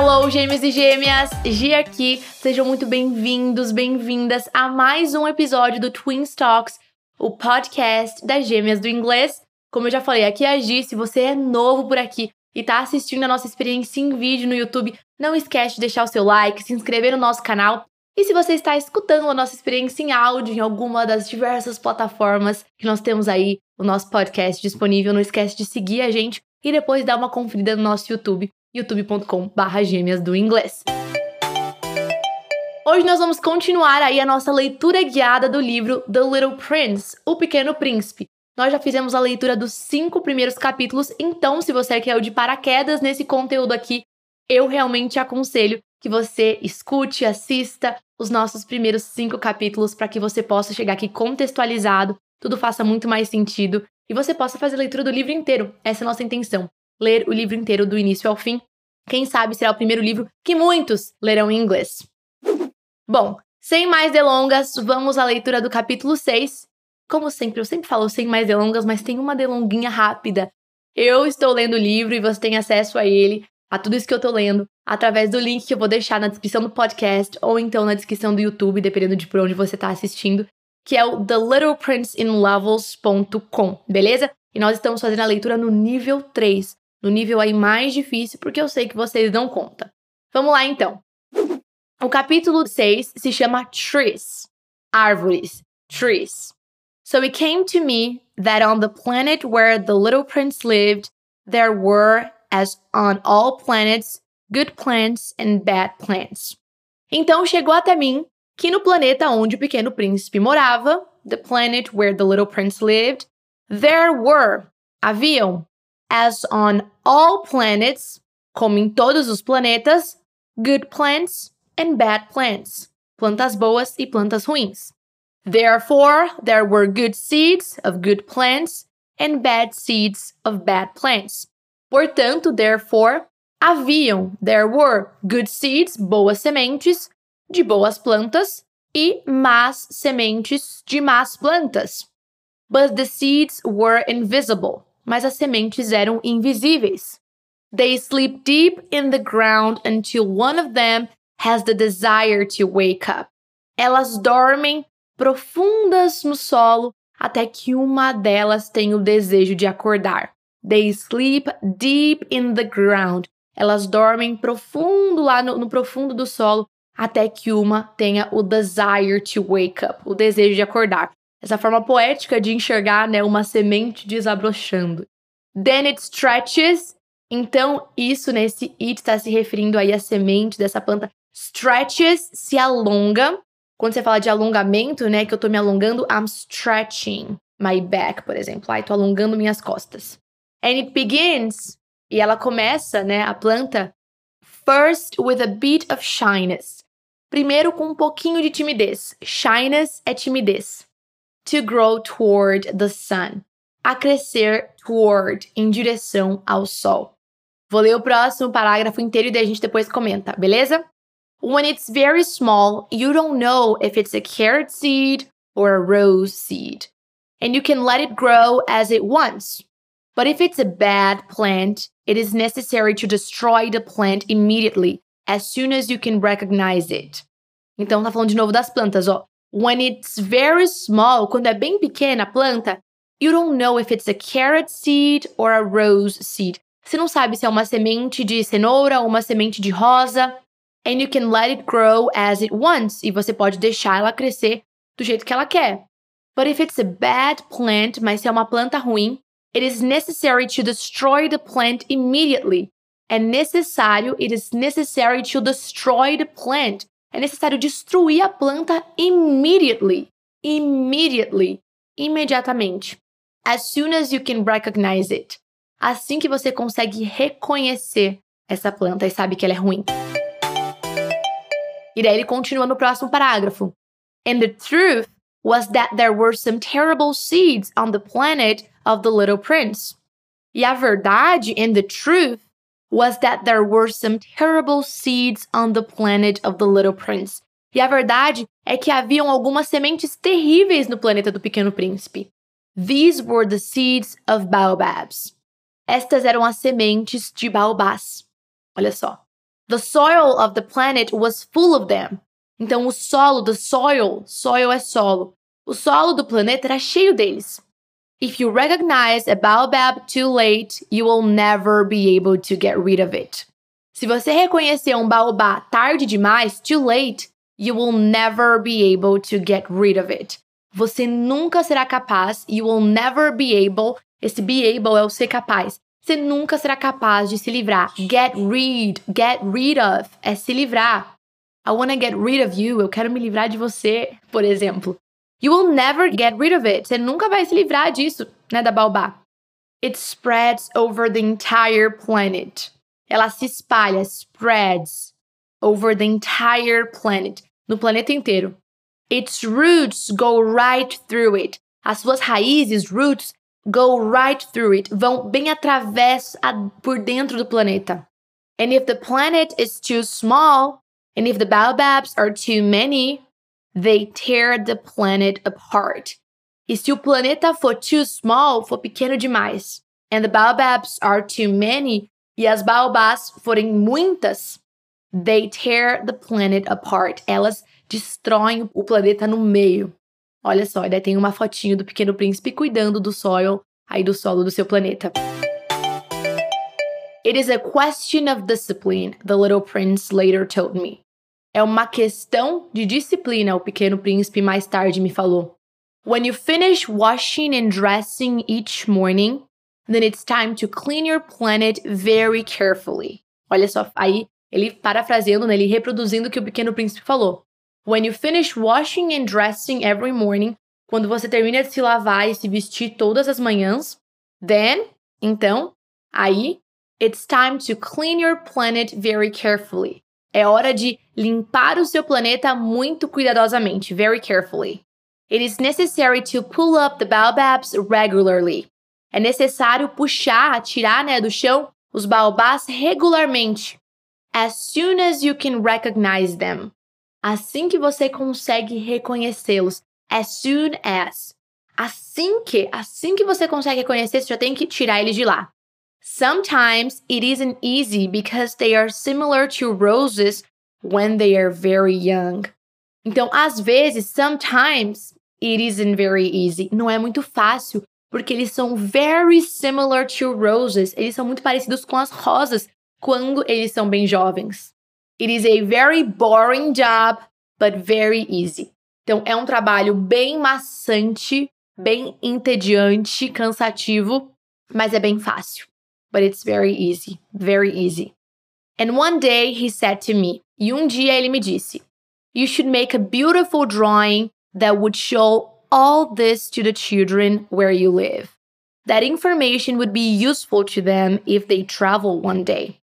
Hello, gêmeos e gêmeas! Gi aqui. Sejam muito bem-vindos, bem-vindas a mais um episódio do Twin Talks, o podcast das gêmeas do inglês. Como eu já falei, aqui é a Gi. Se você é novo por aqui e tá assistindo a nossa experiência em vídeo no YouTube, não esquece de deixar o seu like, se inscrever no nosso canal. E se você está escutando a nossa experiência em áudio em alguma das diversas plataformas que nós temos aí, o nosso podcast disponível, não esquece de seguir a gente e depois dar uma conferida no nosso YouTube youtube.com/barra gêmeas do inglês. Hoje nós vamos continuar aí a nossa leitura guiada do livro The Little Prince, O Pequeno Príncipe. Nós já fizemos a leitura dos cinco primeiros capítulos, então se você quer o de paraquedas nesse conteúdo aqui, eu realmente aconselho que você escute, assista os nossos primeiros cinco capítulos para que você possa chegar aqui contextualizado, tudo faça muito mais sentido e você possa fazer a leitura do livro inteiro. Essa é a nossa intenção ler o livro inteiro do início ao fim. Quem sabe será o primeiro livro que muitos lerão em inglês. Bom, sem mais delongas, vamos à leitura do capítulo 6. Como sempre, eu sempre falo sem mais delongas, mas tem uma delonguinha rápida. Eu estou lendo o livro e você tem acesso a ele, a tudo isso que eu estou lendo, através do link que eu vou deixar na descrição do podcast ou então na descrição do YouTube, dependendo de por onde você está assistindo, que é o thelittleprinceInLevels.com, beleza? E nós estamos fazendo a leitura no nível 3 no nível aí mais difícil, porque eu sei que vocês dão conta. Vamos lá então. O capítulo 6 se chama Trees, árvores, trees. So it came to me that on the planet where the little prince lived, there were, as on all planets, good plants and bad plants. Então chegou até mim que no planeta onde o pequeno príncipe morava, the planet where the little prince lived, there were, haviam as on all planets, como em todos os planetas, good plants and bad plants, plantas boas e plantas ruins. Therefore, there were good seeds of good plants and bad seeds of bad plants. Portanto, therefore, haviam, there were good seeds, boas sementes, de boas plantas, e más sementes de más plantas. But the seeds were invisible, mas as sementes eram invisíveis. They sleep deep in the ground until one of them has the desire to wake up. Elas dormem profundas no solo até que uma delas tem o desejo de acordar. They sleep deep in the ground. Elas dormem profundo lá no, no profundo do solo até que uma tenha o desire to wake up, o desejo de acordar essa forma poética de enxergar né, uma semente desabrochando. Then it stretches. Então, isso nesse it está se referindo aí à semente dessa planta. Stretches se alonga. Quando você fala de alongamento, né, que eu estou me alongando, I'm stretching my back, por exemplo. Ai, tô alongando minhas costas. And it begins, e ela começa, né, a planta, first with a bit of shyness. Primeiro com um pouquinho de timidez. Shyness é timidez to grow toward the sun. A crescer toward, em direção ao sol. Vou ler o próximo parágrafo inteiro e daí a gente depois comenta, beleza? When it's very small, you don't know if it's a carrot seed or a rose seed. And you can let it grow as it wants. But if it's a bad plant, it is necessary to destroy the plant immediately, as soon as you can recognize it. Então tá falando de novo das plantas, ó. When it's very small, quando é bem pequena a planta, you don't know if it's a carrot seed or a rose seed. Você não sabe se é uma semente de cenoura ou uma semente de rosa. And you can let it grow as it wants. E você pode deixar ela crescer do jeito que ela quer. But if it's a bad plant, mas se é uma planta ruim, it is necessary to destroy the plant immediately. É necessário, it is necessary to destroy the plant é necessário destruir a planta immediately. Immediately. Imediatamente. As soon as you can recognize it. Assim que você consegue reconhecer essa planta e sabe que ela é ruim. E daí ele continua no próximo parágrafo. And the truth was that there were some terrible seeds on the planet of the little prince. E a verdade, and the truth, was that there were some terrible seeds on the planet of the Little Prince. E a verdade é que haviam algumas sementes terríveis no planeta do Pequeno Príncipe. These were the seeds of baobabs. Estas eram as sementes de baobás. Olha só. The soil of the planet was full of them. Então, o solo, the soil, soil é solo. O solo do planeta era cheio deles. If you recognize a baobab too late, you will never be able to get rid of it. Se você reconhecer um baobá tarde demais, too late, you will never be able to get rid of it. Você nunca será capaz, you will never be able, esse be able é o ser capaz. Você nunca será capaz de se livrar. Get rid, get rid of é se livrar. I wanna get rid of you, eu quero me livrar de você, por exemplo. You will never get rid of it. Você nunca vai se livrar disso, né, da baobá. It spreads over the entire planet. Ela se espalha, spreads over the entire planet, no planeta inteiro. Its roots go right through it. As suas raízes, roots, go right through it, vão bem através por dentro do planeta. And if the planet is too small, and if the baobabs are too many, they tear the planet apart. E se o planeta for too small, for pequeno demais, and the baobabs are too many, e as baobás forem muitas, they tear the planet apart. Elas destroem o planeta no meio. Olha só, daí tem uma fotinho do Pequeno Príncipe cuidando do soil, aí do solo do seu planeta. It is a question of discipline, the little prince later told me. É uma questão de disciplina, o Pequeno Príncipe mais tarde me falou. When you finish washing and dressing each morning, then it's time to clean your planet very carefully. Olha só, aí ele parafraseando, né, ele reproduzindo o que o Pequeno Príncipe falou. When you finish washing and dressing every morning, quando você termina de se lavar e se vestir todas as manhãs, then, então, aí, it's time to clean your planet very carefully. É hora de limpar o seu planeta muito cuidadosamente, very carefully. It is necessary to pull up the baobabs regularly. É necessário puxar, tirar né, do chão os baobás regularmente. As soon as you can recognize them. Assim que você consegue reconhecê-los. As soon as. Assim que, assim que você consegue reconhecer, você já tem que tirar eles de lá. Sometimes it isn't easy because they are similar to roses when they are very young. Então, às vezes, sometimes it isn't very easy. Não é muito fácil, porque eles são very similar to roses. Eles são muito parecidos com as rosas quando eles são bem jovens. It is a very boring job, but very easy. Então, é um trabalho bem maçante, bem entediante, cansativo, mas é bem fácil. But it's very easy, very easy. And one day he said to me, e um dia ele me disse, You should make a beautiful drawing that would show all this to the children where you live. That information would be useful to them if they travel one day.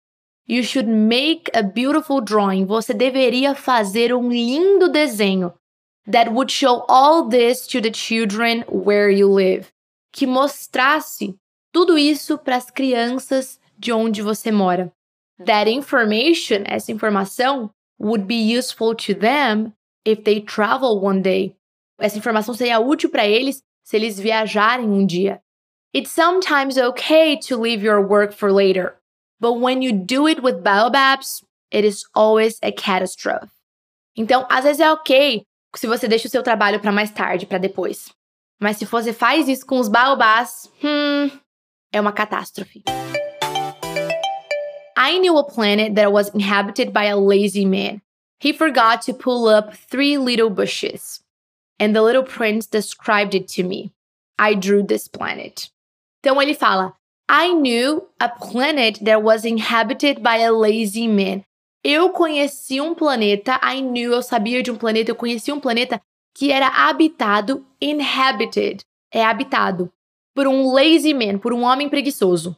You should make a beautiful drawing. Você deveria fazer um lindo desenho that would show all this to the children where you live. Que mostrasse tudo isso para as crianças de onde você mora. That information, essa informação, would be useful to them if they travel one day. Essa informação seria útil para eles se eles viajarem um dia. It's sometimes okay to leave your work for later. But when you do it with baobabs, it is always a catastrophe. Então, às vezes é ok se você deixa o seu trabalho para mais tarde, para depois. Mas se você faz isso com os baobás, hum, é uma catástrofe. I knew a planet that was inhabited by a lazy man. He forgot to pull up three little bushes. And the little prince described it to me. I drew this planet. Então ele fala: I knew a planet that was inhabited by a lazy man. Eu conheci um planeta, I knew, eu sabia de um planeta, eu conheci um planeta que era habitado, inhabited, é habitado, por um lazy man, por um homem preguiçoso.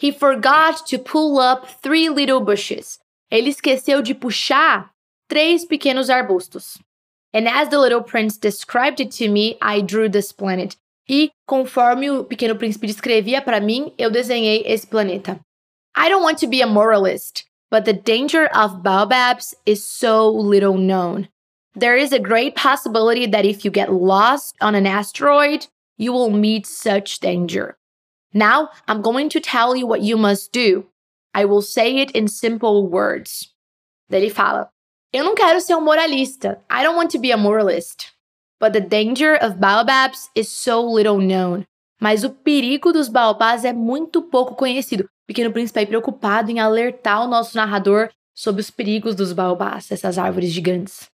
He forgot to pull up three little bushes. Ele esqueceu de puxar três pequenos arbustos. And as the little prince described it to me, I drew this planet. E conforme o Pequeno Príncipe descrevia para mim, eu desenhei esse planeta. I don't want to be a moralist, but the danger of baobabs is so little known. There is a great possibility that if you get lost on an asteroid, you will meet such danger. Now, I'm going to tell you what you must do. I will say it in simple words. Daí ele fala: Eu não quero ser um moralista. I don't want to be a moralist. But the danger of baobabs is so little known. Mas o perigo dos baobás é muito pouco conhecido. O Pequeno Príncipe é preocupado em alertar o nosso narrador sobre os perigos dos baobás, essas árvores gigantes.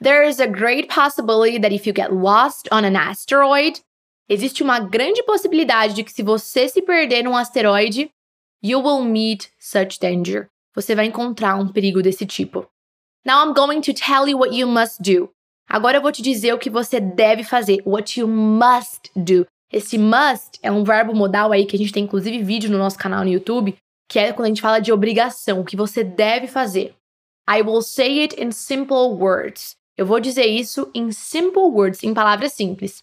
There is a great possibility that if you get lost on an asteroid, existe uma grande possibilidade de que se você se perder num asteroide, you will meet such danger. Você vai encontrar um perigo desse tipo. Now I'm going to tell you what you must do. Agora eu vou te dizer o que você deve fazer. What you must do. Esse must é um verbo modal aí que a gente tem inclusive vídeo no nosso canal no YouTube, que é quando a gente fala de obrigação, o que você deve fazer. I will say it in simple words. Eu vou dizer isso em simple words, em palavras simples.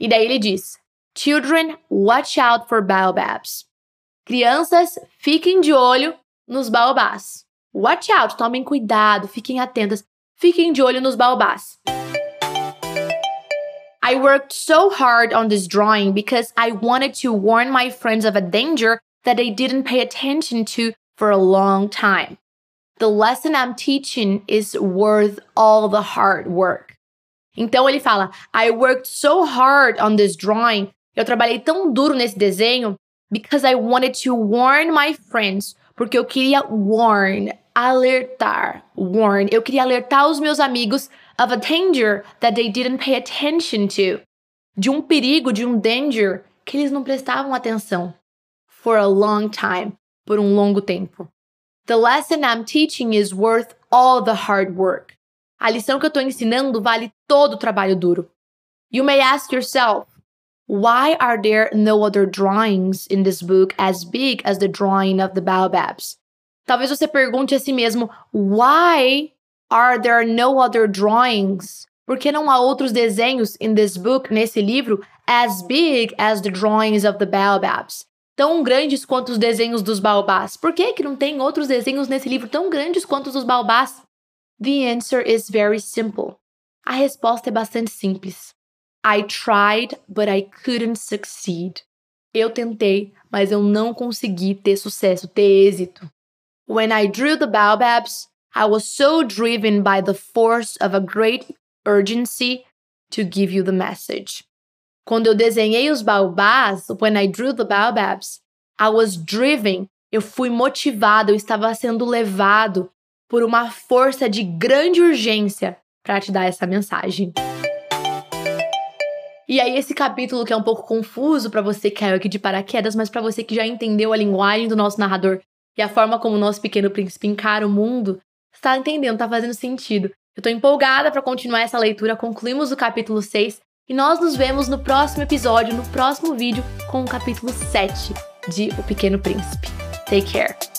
E daí ele diz: Children, watch out for baobabs. Crianças, fiquem de olho nos baobás. Watch out, tomem cuidado, fiquem atentas, fiquem de olho nos baobás. I worked so hard on this drawing because I wanted to warn my friends of a danger that they didn't pay attention to for a long time. The lesson I'm teaching is worth all the hard work. Então ele fala: I worked so hard on this drawing. Eu trabalhei tão duro nesse desenho because I wanted to warn my friends. Porque eu queria warn, alertar, warn. Eu queria alertar os meus amigos of a danger that they didn't pay attention to. De um perigo, de um danger que eles não prestavam atenção. For a long time. Por um longo tempo. The lesson I'm teaching is worth all the hard work. A lição que eu estou ensinando vale todo o trabalho duro. You may ask yourself, why are there no other drawings in this book as big as the drawing of the baobabs? Talvez você pergunte a si mesmo, why Are there no other drawings? Por que não há outros desenhos in this book, nesse livro, as big as the drawings of the baobabs? Tão grandes quanto os desenhos dos baobás. Por que, que não tem outros desenhos nesse livro tão grandes quanto os dos baobás? The answer is very simple. A resposta é bastante simples. I tried, but I couldn't succeed. Eu tentei, mas eu não consegui ter sucesso, ter êxito. When I drew the baobabs, I was so driven by the force of a great urgency to give you the message. Quando eu desenhei os baobás, when I drew the baobabs, I was driven, eu fui motivado, eu estava sendo levado por uma força de grande urgência para te dar essa mensagem. E aí esse capítulo que é um pouco confuso para você que caiu aqui de paraquedas, mas para você que já entendeu a linguagem do nosso narrador e a forma como o nosso pequeno príncipe encara o mundo, está entendendo, está fazendo sentido. Eu estou empolgada para continuar essa leitura. Concluímos o capítulo 6 e nós nos vemos no próximo episódio, no próximo vídeo, com o capítulo 7 de O Pequeno Príncipe. Take care!